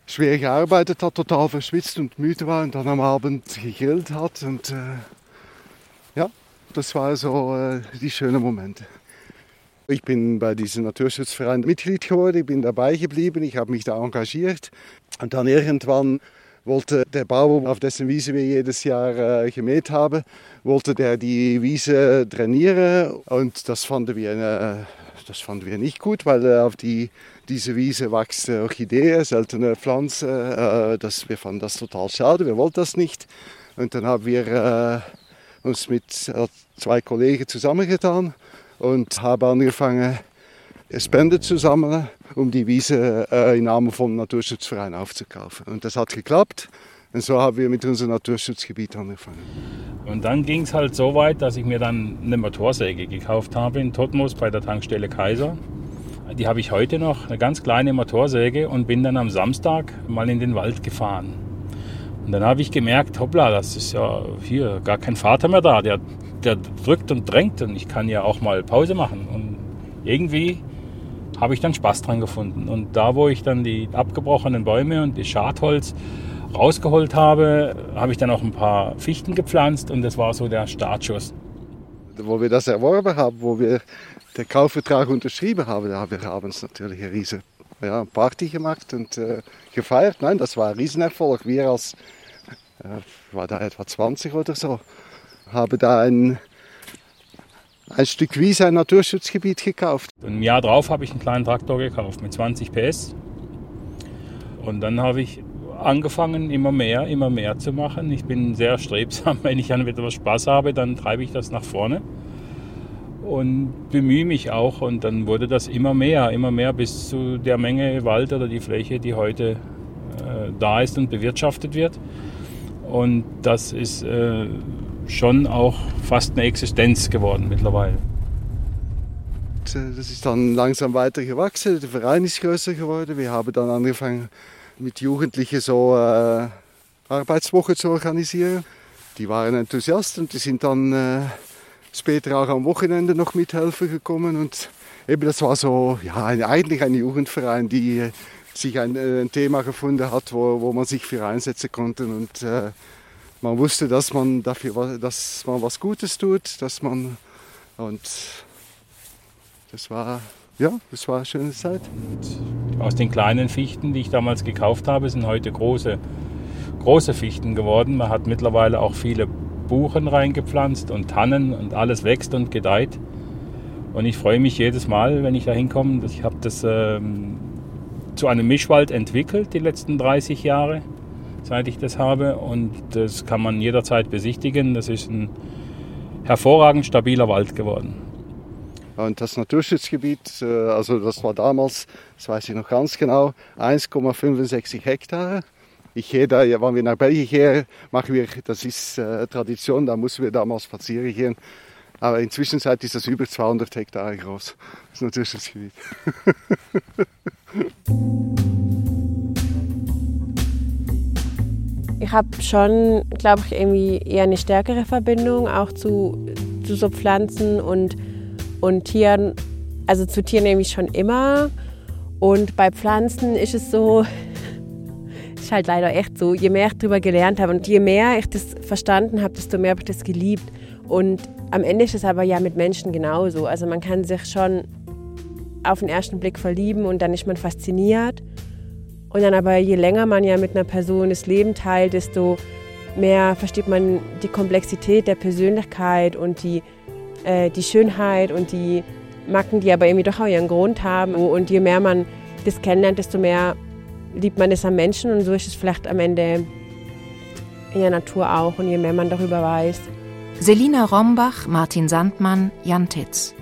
schwer gearbeitet hat, total verschwitzt und müde war und dann am Abend gegrillt hat und äh, ja, das war so äh, die schönen Momente. Ich bin bei diesem Naturschutzverein Mitglied geworden, ich bin dabei geblieben, ich habe mich da engagiert. Und dann irgendwann wollte der Bauer, auf dessen Wiese wir jedes Jahr äh, gemäht haben, wollte der die Wiese trainieren. Und das fanden wir, äh, das fanden wir nicht gut, weil äh, auf die, diese Wiese wächst Orchidee, seltene Pflanze. Äh, das, wir fanden das total schade, wir wollten das nicht. Und dann haben wir äh, uns mit äh, zwei Kollegen zusammengetan und haben angefangen, Spenden zu sammeln, um die Wiese äh, im Namen vom Naturschutzverein aufzukaufen. Und das hat geklappt. Und so haben wir mit unserem Naturschutzgebiet angefangen. Und dann ging es halt so weit, dass ich mir dann eine Motorsäge gekauft habe in Totmos bei der Tankstelle Kaiser. Die habe ich heute noch, eine ganz kleine Motorsäge und bin dann am Samstag mal in den Wald gefahren. Und dann habe ich gemerkt, hoppla, das ist ja hier gar kein Vater mehr da. Der, der drückt und drängt und ich kann ja auch mal Pause machen. Und irgendwie habe ich dann Spaß dran gefunden. Und da, wo ich dann die abgebrochenen Bäume und das Schadholz rausgeholt habe, habe ich dann auch ein paar Fichten gepflanzt und das war so der Startschuss. Wo wir das erworben haben, wo wir den Kaufvertrag unterschrieben haben, da haben wir abends natürlich eine riesige ja, Party gemacht und äh, gefeiert. Nein, das war ein Riesenerfolg. Wir als äh, war da etwa 20 oder so, habe da ein, ein Stück Wiese, ein Naturschutzgebiet gekauft. Ein Jahr drauf habe ich einen kleinen Traktor gekauft mit 20 PS. Und dann habe ich angefangen, immer mehr, immer mehr zu machen. Ich bin sehr strebsam. Wenn ich dann wieder Spaß habe, dann treibe ich das nach vorne und bemühe mich auch. Und dann wurde das immer mehr, immer mehr bis zu der Menge Wald oder die Fläche, die heute äh, da ist und bewirtschaftet wird. Und das ist äh, schon auch fast eine Existenz geworden mittlerweile. Äh, das ist dann langsam weiter gewachsen, der Verein ist größer geworden. Wir haben dann angefangen mit Jugendlichen so äh, Arbeitswoche zu organisieren. Die waren Enthusiasten und die sind dann äh, später auch am Wochenende noch mithelfen gekommen. Und eben das war so, ja, eigentlich ein Jugendverein, die sich ein, äh, ein Thema gefunden hat, wo, wo man sich für einsetzen konnte. Und äh, man wusste, dass man dafür dass man was Gutes tut, dass man und das war ja, das war eine schöne Zeit. Und aus den kleinen Fichten, die ich damals gekauft habe, sind heute große, große Fichten geworden. Man hat mittlerweile auch viele Buchen reingepflanzt und Tannen und alles wächst und gedeiht. Und ich freue mich jedes Mal, wenn ich da hinkomme. Ich habe das ähm, zu einem Mischwald entwickelt die letzten 30 Jahre, seit ich das habe. Und das kann man jederzeit besichtigen. Das ist ein hervorragend stabiler Wald geworden. Und das Naturschutzgebiet, äh, also das war damals, das weiß ich noch ganz genau, 1,65 Hektar. Ich da, wenn wir nach Belgien gehen, machen wir, das ist äh, Tradition, da mussten wir damals spazieren gehen. Aber inzwischen ist das über 200 Hektar groß, das Naturschutzgebiet. ich habe schon, glaube ich, irgendwie eher eine stärkere Verbindung auch zu, zu so Pflanzen und, und Tieren. Also zu Tieren nämlich schon immer. Und bei Pflanzen ist es so, ist halt leider echt so, je mehr ich darüber gelernt habe und je mehr ich das verstanden habe, desto mehr habe ich das geliebt. Und am Ende ist es aber ja mit Menschen genauso. Also man kann sich schon auf den ersten Blick verlieben und dann ist man fasziniert. Und dann aber, je länger man ja mit einer Person das Leben teilt, desto mehr versteht man die Komplexität der Persönlichkeit und die, äh, die Schönheit und die Macken, die aber irgendwie doch auch ihren Grund haben. Und je mehr man das kennenlernt, desto mehr liebt man es am Menschen und so ist es vielleicht am Ende in der Natur auch und je mehr man darüber weiß. Selina Rombach, Martin Sandmann, Jan Titz.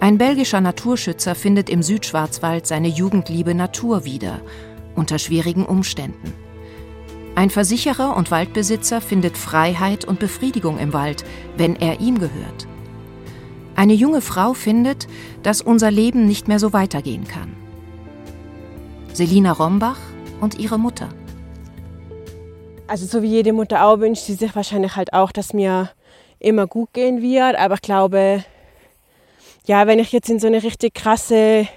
Ein belgischer Naturschützer findet im Südschwarzwald seine Jugendliebe Natur wieder – unter schwierigen Umständen. Ein Versicherer und Waldbesitzer findet Freiheit und Befriedigung im Wald, wenn er ihm gehört. Eine junge Frau findet, dass unser Leben nicht mehr so weitergehen kann. Selina Rombach und ihre Mutter. Also so wie jede Mutter auch wünscht sie sich wahrscheinlich halt auch, dass mir immer gut gehen wird. Aber ich glaube, ja, wenn ich jetzt in so eine richtig krasse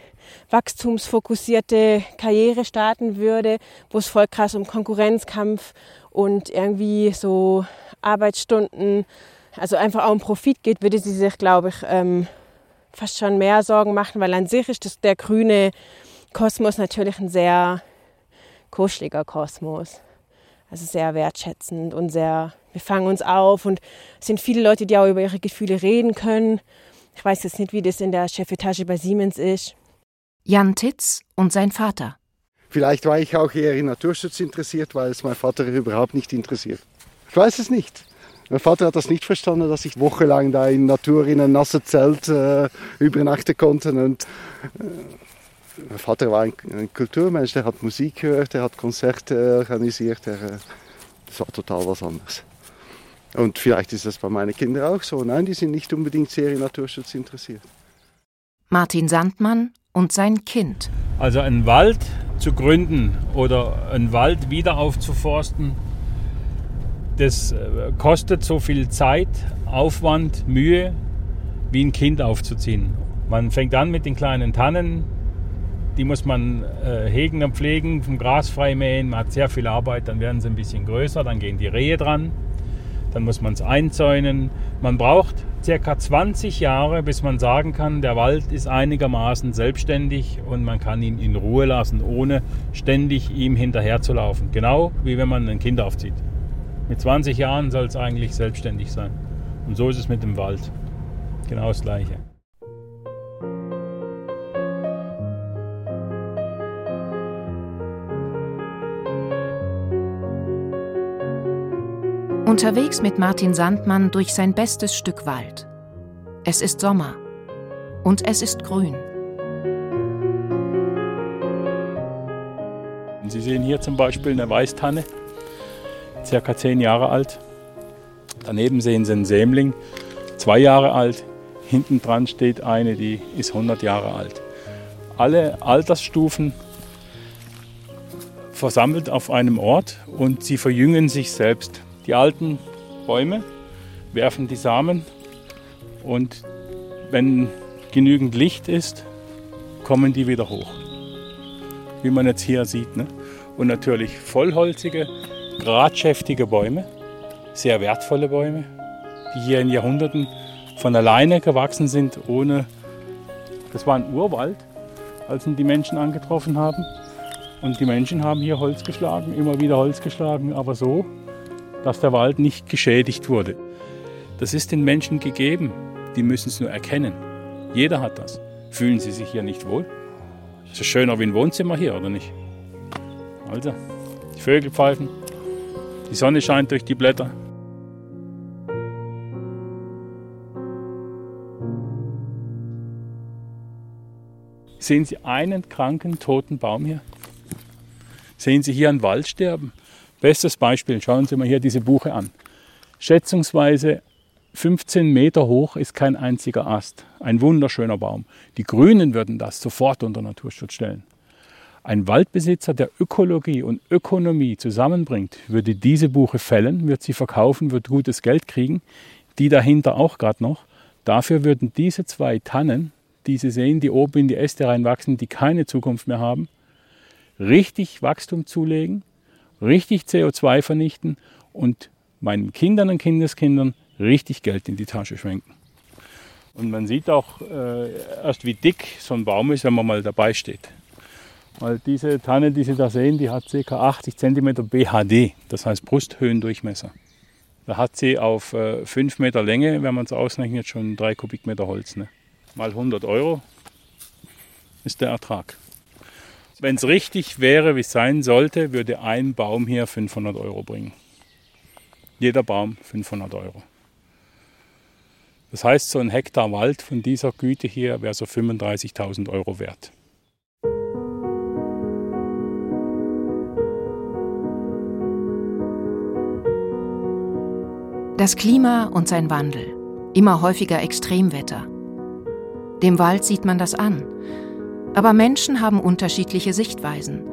wachstumsfokussierte Karriere starten würde, wo es voll krass um Konkurrenzkampf und irgendwie so Arbeitsstunden, also einfach auch um Profit geht, würde sie sich, glaube ich, ähm, fast schon mehr Sorgen machen, weil an sich ist das, der grüne Kosmos natürlich ein sehr kuscheliger Kosmos. Also sehr wertschätzend und sehr, wir fangen uns auf und es sind viele Leute, die auch über ihre Gefühle reden können. Ich weiß jetzt nicht, wie das in der Chefetage bei Siemens ist. Jan Titz und sein Vater. Vielleicht war ich auch eher in Naturschutz interessiert, weil es mein Vater überhaupt nicht interessiert. Ich weiß es nicht. Mein Vater hat das nicht verstanden, dass ich wochenlang da in Natur in einem nassen Zelt äh, übernachten konnte. Und, äh, mein Vater war ein, ein, Kulturmensch, der hat Musik gehört, der hat Konzerte organisiert. Der, äh, das war total was anderes. Und vielleicht ist das bei meinen Kindern auch so. Nein, die sind nicht unbedingt sehr in Naturschutz interessiert. Martin Sandmann und sein Kind. Also einen Wald zu gründen oder einen Wald wieder aufzuforsten, das äh, kostet so viel Zeit, Aufwand, Mühe, wie ein Kind aufzuziehen. Man fängt an mit den kleinen Tannen, die muss man äh, hegen und pflegen, vom Gras frei mähen, man hat sehr viel Arbeit, dann werden sie ein bisschen größer, dann gehen die Rehe dran, dann muss man es einzäunen. Man braucht circa 20 Jahre, bis man sagen kann, der Wald ist einigermaßen selbstständig und man kann ihn in Ruhe lassen, ohne ständig ihm hinterherzulaufen. Genau wie wenn man ein Kind aufzieht. Mit 20 Jahren soll es eigentlich selbstständig sein. Und so ist es mit dem Wald. Genau das Gleiche. Unterwegs mit Martin Sandmann durch sein bestes Stück Wald. Es ist Sommer und es ist grün. Sie sehen hier zum Beispiel eine Weißtanne, circa zehn Jahre alt. Daneben sehen Sie einen Sämling, zwei Jahre alt. Hinten dran steht eine, die ist 100 Jahre alt. Alle Altersstufen versammelt auf einem Ort und sie verjüngen sich selbst. Die alten Bäume werfen die Samen und wenn genügend Licht ist, kommen die wieder hoch. Wie man jetzt hier sieht. Ne? Und natürlich vollholzige, gradschäftige Bäume, sehr wertvolle Bäume, die hier in Jahrhunderten von alleine gewachsen sind, ohne. Das war ein Urwald, als ihn die Menschen angetroffen haben. Und die Menschen haben hier Holz geschlagen, immer wieder Holz geschlagen, aber so, dass der Wald nicht geschädigt wurde. Das ist den Menschen gegeben. Die müssen es nur erkennen. Jeder hat das. Fühlen Sie sich hier nicht wohl? Ist es schöner wie ein Wohnzimmer hier, oder nicht? Also, die Vögel pfeifen, die Sonne scheint durch die Blätter. Sehen Sie einen kranken, toten Baum hier? Sehen Sie hier einen Wald sterben? Bestes Beispiel, schauen Sie mal hier diese Buche an. Schätzungsweise 15 Meter hoch ist kein einziger Ast. Ein wunderschöner Baum. Die Grünen würden das sofort unter Naturschutz stellen. Ein Waldbesitzer, der Ökologie und Ökonomie zusammenbringt, würde diese Buche fällen, wird sie verkaufen, wird gutes Geld kriegen, die dahinter auch gerade noch. Dafür würden diese zwei Tannen, die Sie sehen, die oben in die Äste reinwachsen, die keine Zukunft mehr haben, richtig Wachstum zulegen, richtig CO2 vernichten und meinen Kindern und Kindeskindern richtig Geld in die Tasche schwenken. Und man sieht auch äh, erst, wie dick so ein Baum ist, wenn man mal dabei steht. Weil diese Tanne, die Sie da sehen, die hat ca. 80 cm BHD, das heißt Brusthöhendurchmesser. Da hat sie auf äh, 5 Meter Länge, wenn man es ausrechnet, schon 3 Kubikmeter Holz. Ne? Mal 100 Euro ist der Ertrag. Wenn es richtig wäre, wie es sein sollte, würde ein Baum hier 500 Euro bringen. Jeder Baum 500 Euro. Das heißt, so ein Hektar Wald von dieser Güte hier wäre so 35.000 Euro wert. Das Klima und sein Wandel. Immer häufiger Extremwetter. Dem Wald sieht man das an. Aber Menschen haben unterschiedliche Sichtweisen.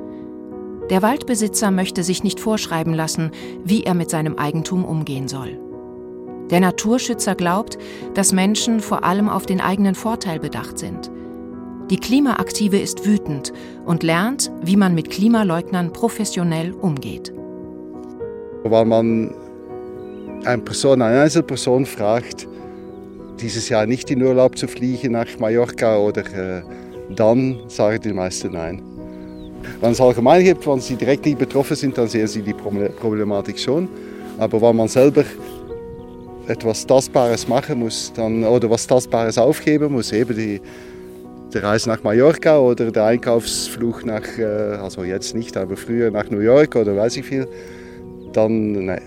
Der Waldbesitzer möchte sich nicht vorschreiben lassen, wie er mit seinem Eigentum umgehen soll. Der Naturschützer glaubt, dass Menschen vor allem auf den eigenen Vorteil bedacht sind. Die Klimaaktive ist wütend und lernt, wie man mit Klimaleugnern professionell umgeht. Weil man eine Person, eine Einzelperson fragt, dieses Jahr nicht in Urlaub zu fliegen nach Mallorca oder äh, dann sagen die meisten nein. Wenn es allgemein gibt, wenn sie direkt nicht betroffen sind, dann sehen sie die Problematik schon. Aber wenn man selber etwas Tastbares machen muss dann, oder was Tastbares aufgeben muss, eben die, die Reise nach Mallorca oder der Einkaufsflug nach, äh, also jetzt nicht, aber früher nach New York oder weiß ich viel, dann, nein.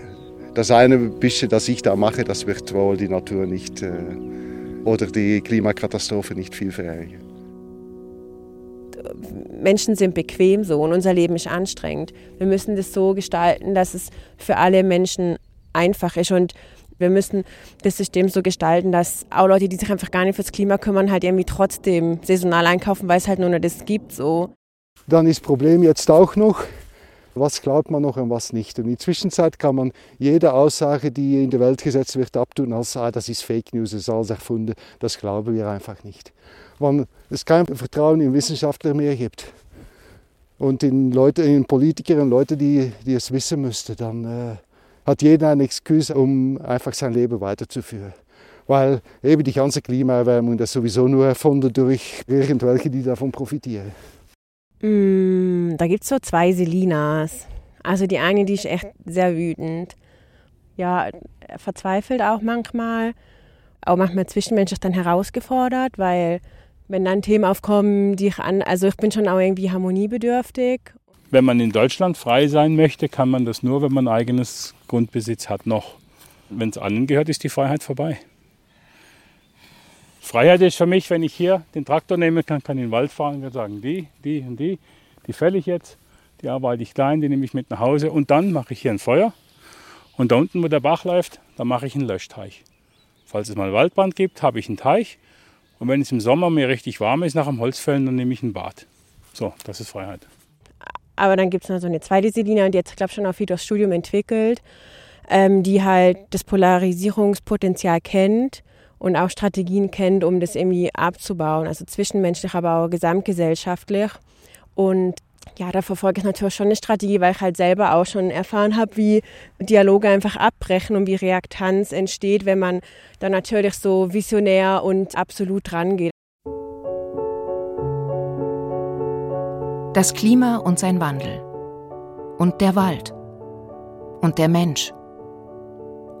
Das eine bisschen, das ich da mache, das wird wohl die Natur nicht äh, oder die Klimakatastrophe nicht viel verärgern. Menschen sind bequem so und unser Leben ist anstrengend. Wir müssen das so gestalten, dass es für alle Menschen einfach ist und wir müssen das System so gestalten, dass auch Leute, die sich einfach gar nicht fürs Klima kümmern, halt irgendwie trotzdem saisonal einkaufen, weil es halt nur noch das gibt. So. Dann ist das Problem jetzt auch noch, was glaubt man noch und was nicht. Und in der Zwischenzeit kann man jede Aussage, die in die Welt gesetzt wird, abtun als ah, das ist Fake News, das ist alles erfunden. Das glauben wir einfach nicht. Wenn es kein Vertrauen in Wissenschaftler mehr gibt und in Leute, in Politiker und Leute, die, die es wissen müssten, dann äh, hat jeder eine Excuse, um einfach sein Leben weiterzuführen. Weil eben die ganze Klimaerwärmung das sowieso nur erfunden durch irgendwelche, die davon profitieren. Mm, da gibt es so zwei Selinas. Also die eine, die ist echt sehr wütend. Ja, verzweifelt auch manchmal. Auch manchmal zwischenmenschlich dann herausgefordert, weil wenn dann Themen aufkommen, die ich an, also ich bin schon auch irgendwie harmoniebedürftig wenn man in Deutschland frei sein möchte, kann man das nur, wenn man eigenes Grundbesitz hat noch. Wenn es allen gehört, ist die Freiheit vorbei. Freiheit ist für mich, wenn ich hier den Traktor nehmen kann, kann in den Wald fahren und sagen, die, die und die, die fälle ich jetzt, die arbeite ich klein, die nehme ich mit nach Hause und dann mache ich hier ein Feuer. Und da unten, wo der Bach läuft, da mache ich einen Löschteich. Falls es mal Waldbrand gibt, habe ich einen Teich. Und wenn es im Sommer mir richtig warm ist nach dem Holzfällen, dann nehme ich ein Bad. So, das ist Freiheit. Aber dann gibt es noch so eine zweite Selina und die hat, glaube ich, schon viel durchs Studium entwickelt, ähm, die halt das Polarisierungspotenzial kennt und auch Strategien kennt, um das irgendwie abzubauen, also zwischenmenschlich, aber auch gesamtgesellschaftlich. Und ja, da verfolge ich natürlich schon eine Strategie, weil ich halt selber auch schon erfahren habe, wie Dialoge einfach abbrechen und wie Reaktanz entsteht, wenn man da natürlich so visionär und absolut dran geht. Das Klima und sein Wandel. Und der Wald. Und der Mensch.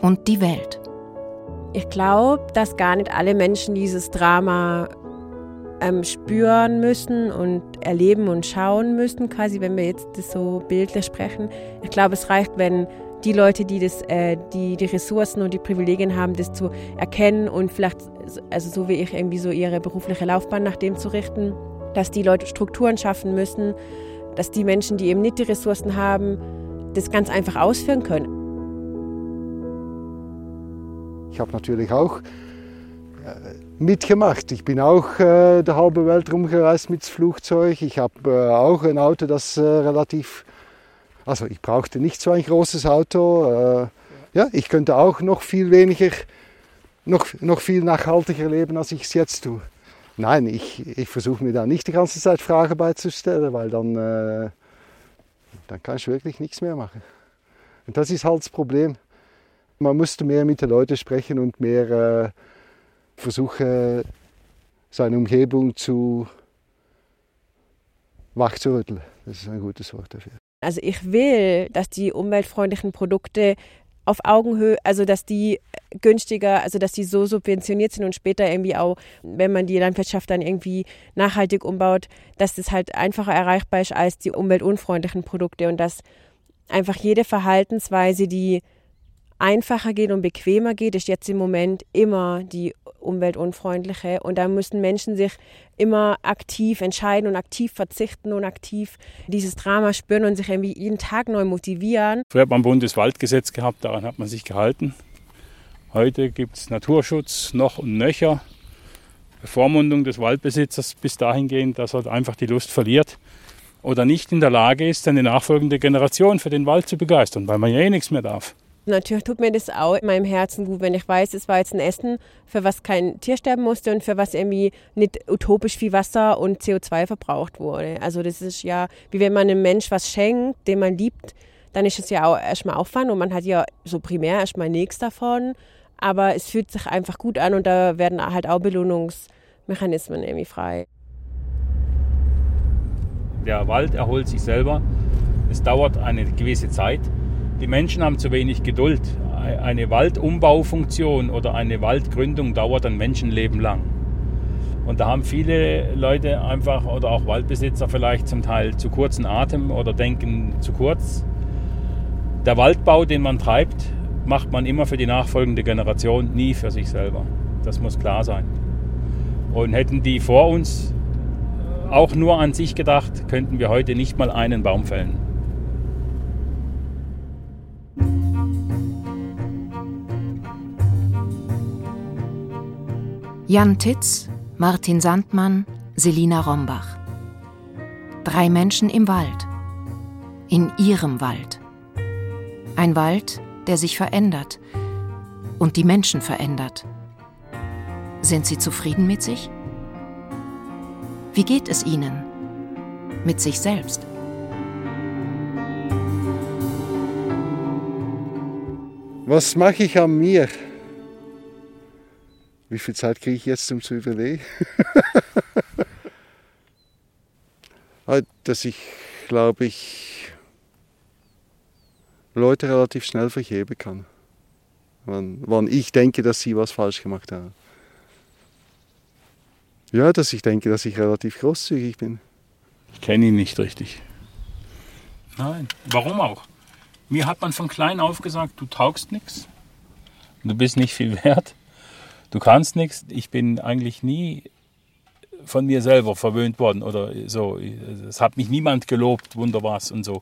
Und die Welt. Ich glaube, dass gar nicht alle Menschen dieses Drama ähm, spüren müssen und erleben und schauen müssen, quasi, wenn wir jetzt das so bildlich sprechen. Ich glaube, es reicht, wenn die Leute, die, das, äh, die die Ressourcen und die Privilegien haben, das zu erkennen und vielleicht, also so wie ich, irgendwie so ihre berufliche Laufbahn nach dem zu richten dass die Leute Strukturen schaffen müssen, dass die Menschen, die eben nicht die Ressourcen haben, das ganz einfach ausführen können. Ich habe natürlich auch äh, mitgemacht. Ich bin auch äh, der halbe Welt rumgereist mit Flugzeug. Ich habe äh, auch ein Auto, das äh, relativ, also ich brauchte nicht so ein großes Auto. Äh, ja, ich könnte auch noch viel weniger, noch, noch viel nachhaltiger leben, als ich es jetzt tue. Nein, ich, ich versuche mir da nicht die ganze Zeit Fragen beizustellen, weil dann, äh, dann kann ich wirklich nichts mehr machen. Und das ist halt das Problem. Man musste mehr mit den Leuten sprechen und mehr versuchen, seine Umgebung zu wachzurütteln. Das ist ein gutes Wort dafür. Also ich will, dass die umweltfreundlichen Produkte auf Augenhöhe, also dass die günstiger, also dass die so subventioniert sind und später irgendwie auch, wenn man die Landwirtschaft dann irgendwie nachhaltig umbaut, dass das halt einfacher erreichbar ist als die umweltunfreundlichen Produkte und dass einfach jede Verhaltensweise, die einfacher geht und bequemer geht, ist jetzt im Moment immer die umweltunfreundliche. Und da müssen Menschen sich immer aktiv entscheiden und aktiv verzichten und aktiv dieses Drama spüren und sich irgendwie jeden Tag neu motivieren. Früher hat man Bundeswaldgesetz gehabt, daran hat man sich gehalten. Heute gibt es Naturschutz noch und nöcher. Bevormundung des Waldbesitzers bis dahingehend, dass er einfach die Lust verliert oder nicht in der Lage ist, seine nachfolgende Generation für den Wald zu begeistern, weil man ja eh nichts mehr darf. Natürlich tut mir das auch in meinem Herzen gut, wenn ich weiß, es war jetzt ein Essen, für was kein Tier sterben musste und für was irgendwie nicht utopisch viel Wasser und CO2 verbraucht wurde. Also das ist ja, wie wenn man einem Mensch was schenkt, den man liebt, dann ist es ja auch erstmal Aufwand und man hat ja so primär erstmal nichts davon. Aber es fühlt sich einfach gut an und da werden halt auch Belohnungsmechanismen irgendwie frei. Der Wald erholt sich selber. Es dauert eine gewisse Zeit. Die Menschen haben zu wenig Geduld. Eine Waldumbaufunktion oder eine Waldgründung dauert ein Menschenleben lang. Und da haben viele Leute einfach oder auch Waldbesitzer vielleicht zum Teil zu kurzen Atem oder denken zu kurz. Der Waldbau, den man treibt, macht man immer für die nachfolgende Generation, nie für sich selber. Das muss klar sein. Und hätten die vor uns auch nur an sich gedacht, könnten wir heute nicht mal einen Baum fällen. Jan Titz, Martin Sandmann, Selina Rombach. Drei Menschen im Wald. In ihrem Wald. Ein Wald, der sich verändert und die Menschen verändert. Sind sie zufrieden mit sich? Wie geht es ihnen? Mit sich selbst? Was mache ich an mir? Wie viel Zeit kriege ich jetzt, um zu überlegen? Dass ich, glaube ich, Leute relativ schnell vergeben kann. Wann, wann ich denke, dass sie was falsch gemacht haben. Ja, dass ich denke, dass ich relativ großzügig bin. Ich kenne ihn nicht richtig. Nein, warum auch? Mir hat man von klein auf gesagt, du taugst nichts. Du bist nicht viel wert du kannst nichts. Ich bin eigentlich nie von mir selber verwöhnt worden oder so. Es hat mich niemand gelobt, wunderbar und so.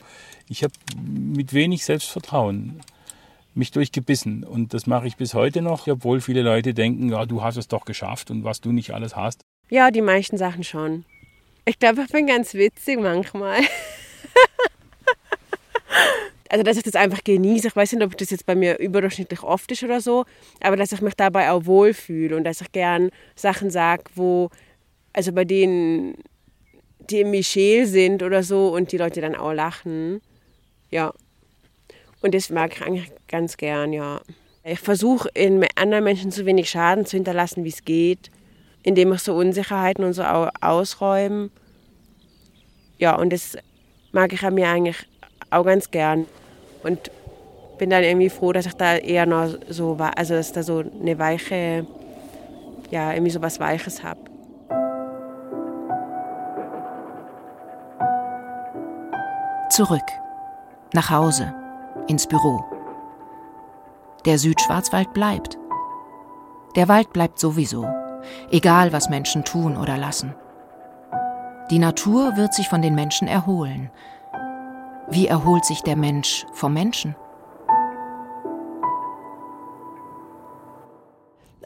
Ich habe mit wenig Selbstvertrauen mich durchgebissen und das mache ich bis heute noch, obwohl viele Leute denken, ja, du hast es doch geschafft und was du nicht alles hast. Ja, die meisten Sachen schon. Ich glaube, ich bin ganz witzig manchmal. also dass ich das einfach genieße. Ich weiß nicht, ob das jetzt bei mir überdurchschnittlich oft ist oder so, aber dass ich mich dabei auch wohlfühle und dass ich gern Sachen sage, wo, also bei denen, die im Michel sind oder so und die Leute dann auch lachen. Ja. Und das mag ich eigentlich ganz gern, ja. Ich versuche in anderen Menschen so wenig Schaden zu hinterlassen, wie es geht, indem ich so Unsicherheiten und so ausräume. Ja, und das mag ich an mir eigentlich auch ganz gern. Und bin dann irgendwie froh, dass ich da eher noch so war, also dass da so eine weiche, ja, irgendwie so was Weiches habe. Zurück. Nach Hause. Ins Büro. Der Südschwarzwald bleibt. Der Wald bleibt sowieso, egal was Menschen tun oder lassen. Die Natur wird sich von den Menschen erholen. Wie erholt sich der Mensch vom Menschen?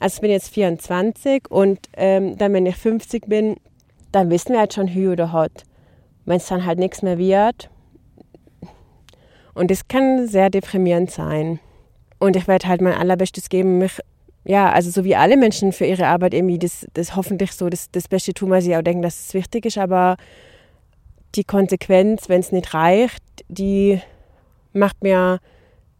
Also ich bin jetzt 24 und ähm, dann, wenn ich 50 bin, dann wissen wir halt schon Hü oder Hot. Wenn es dann halt nichts mehr wird. Und das kann sehr deprimierend sein. Und ich werde halt mein allerbestes geben, mich, ja, also so wie alle Menschen für ihre Arbeit irgendwie das, das hoffentlich so das, das Beste tun, weil sie auch denken, dass es wichtig ist. Aber die Konsequenz, wenn es nicht reicht, die macht mir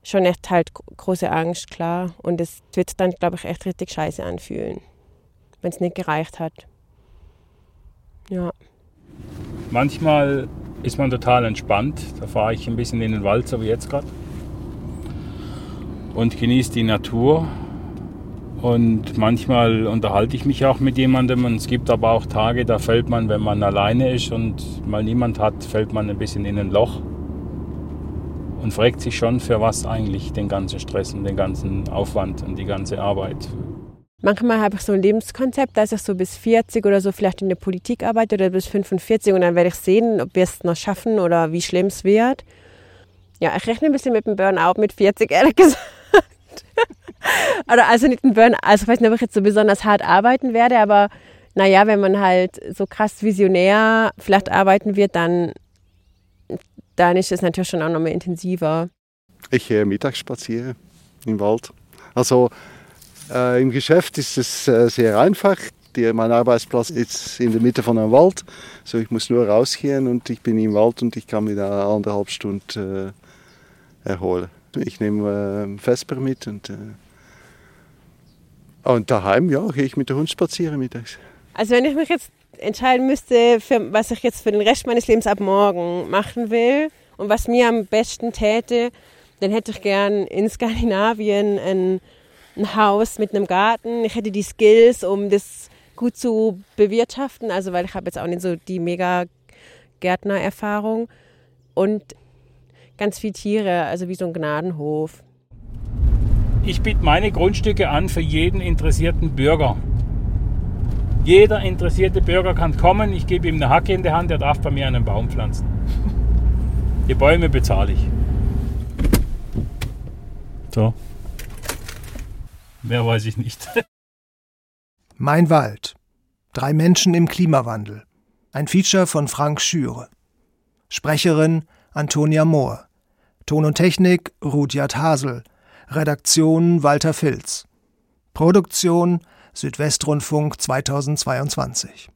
schon echt halt große Angst, klar. Und es wird dann, glaube ich, echt richtig scheiße anfühlen, wenn es nicht gereicht hat. Ja. Manchmal ist man total entspannt. Da fahre ich ein bisschen in den Wald, so wie jetzt gerade. Und genieße die Natur. Und manchmal unterhalte ich mich auch mit jemandem. Und es gibt aber auch Tage, da fällt man, wenn man alleine ist und mal niemand hat, fällt man ein bisschen in ein Loch und fragt sich schon, für was eigentlich den ganzen Stress und den ganzen Aufwand und die ganze Arbeit. Manchmal habe ich so ein Lebenskonzept, dass ich so bis 40 oder so vielleicht in der Politik arbeite oder bis 45 und dann werde ich sehen, ob wir es noch schaffen oder wie schlimm es wird. Ja, ich rechne ein bisschen mit dem Burnout mit 40, ehrlich gesagt. Oder also nicht ein Burnout, also ich weiß nicht, ob ich jetzt so besonders hart arbeiten werde, aber naja, wenn man halt so krass visionär vielleicht arbeiten wird, dann dann ist es natürlich schon auch noch mehr intensiver. Ich gehe mittags spazieren im Wald. Also äh, im Geschäft ist es äh, sehr einfach. Die, mein Arbeitsplatz ist in der Mitte von einem Wald. So ich muss nur rausgehen und ich bin im Wald und ich kann mich da anderthalb Stunden äh, erholen. Ich nehme äh, Vesper mit und, äh, und daheim ja, gehe ich mit dem Hund spazieren mittags. Also wenn ich mich jetzt entscheiden müsste, für, was ich jetzt für den Rest meines Lebens ab morgen machen will und was mir am besten täte, dann hätte ich gern in Skandinavien ein, ein Haus mit einem Garten. Ich hätte die Skills, um das gut zu bewirtschaften, also weil ich habe jetzt auch nicht so die mega Gärtnererfahrung und ganz viele Tiere, also wie so ein Gnadenhof. Ich biete meine Grundstücke an für jeden interessierten Bürger. Jeder interessierte Bürger kann kommen, ich gebe ihm eine Hacke in die Hand, er darf bei mir einen Baum pflanzen. Die Bäume bezahle ich. So. Mehr weiß ich nicht. Mein Wald. Drei Menschen im Klimawandel. Ein Feature von Frank Schüre. Sprecherin Antonia Mohr. Ton und Technik Rudyard Hasel. Redaktion Walter Filz. Produktion Südwestrundfunk 2022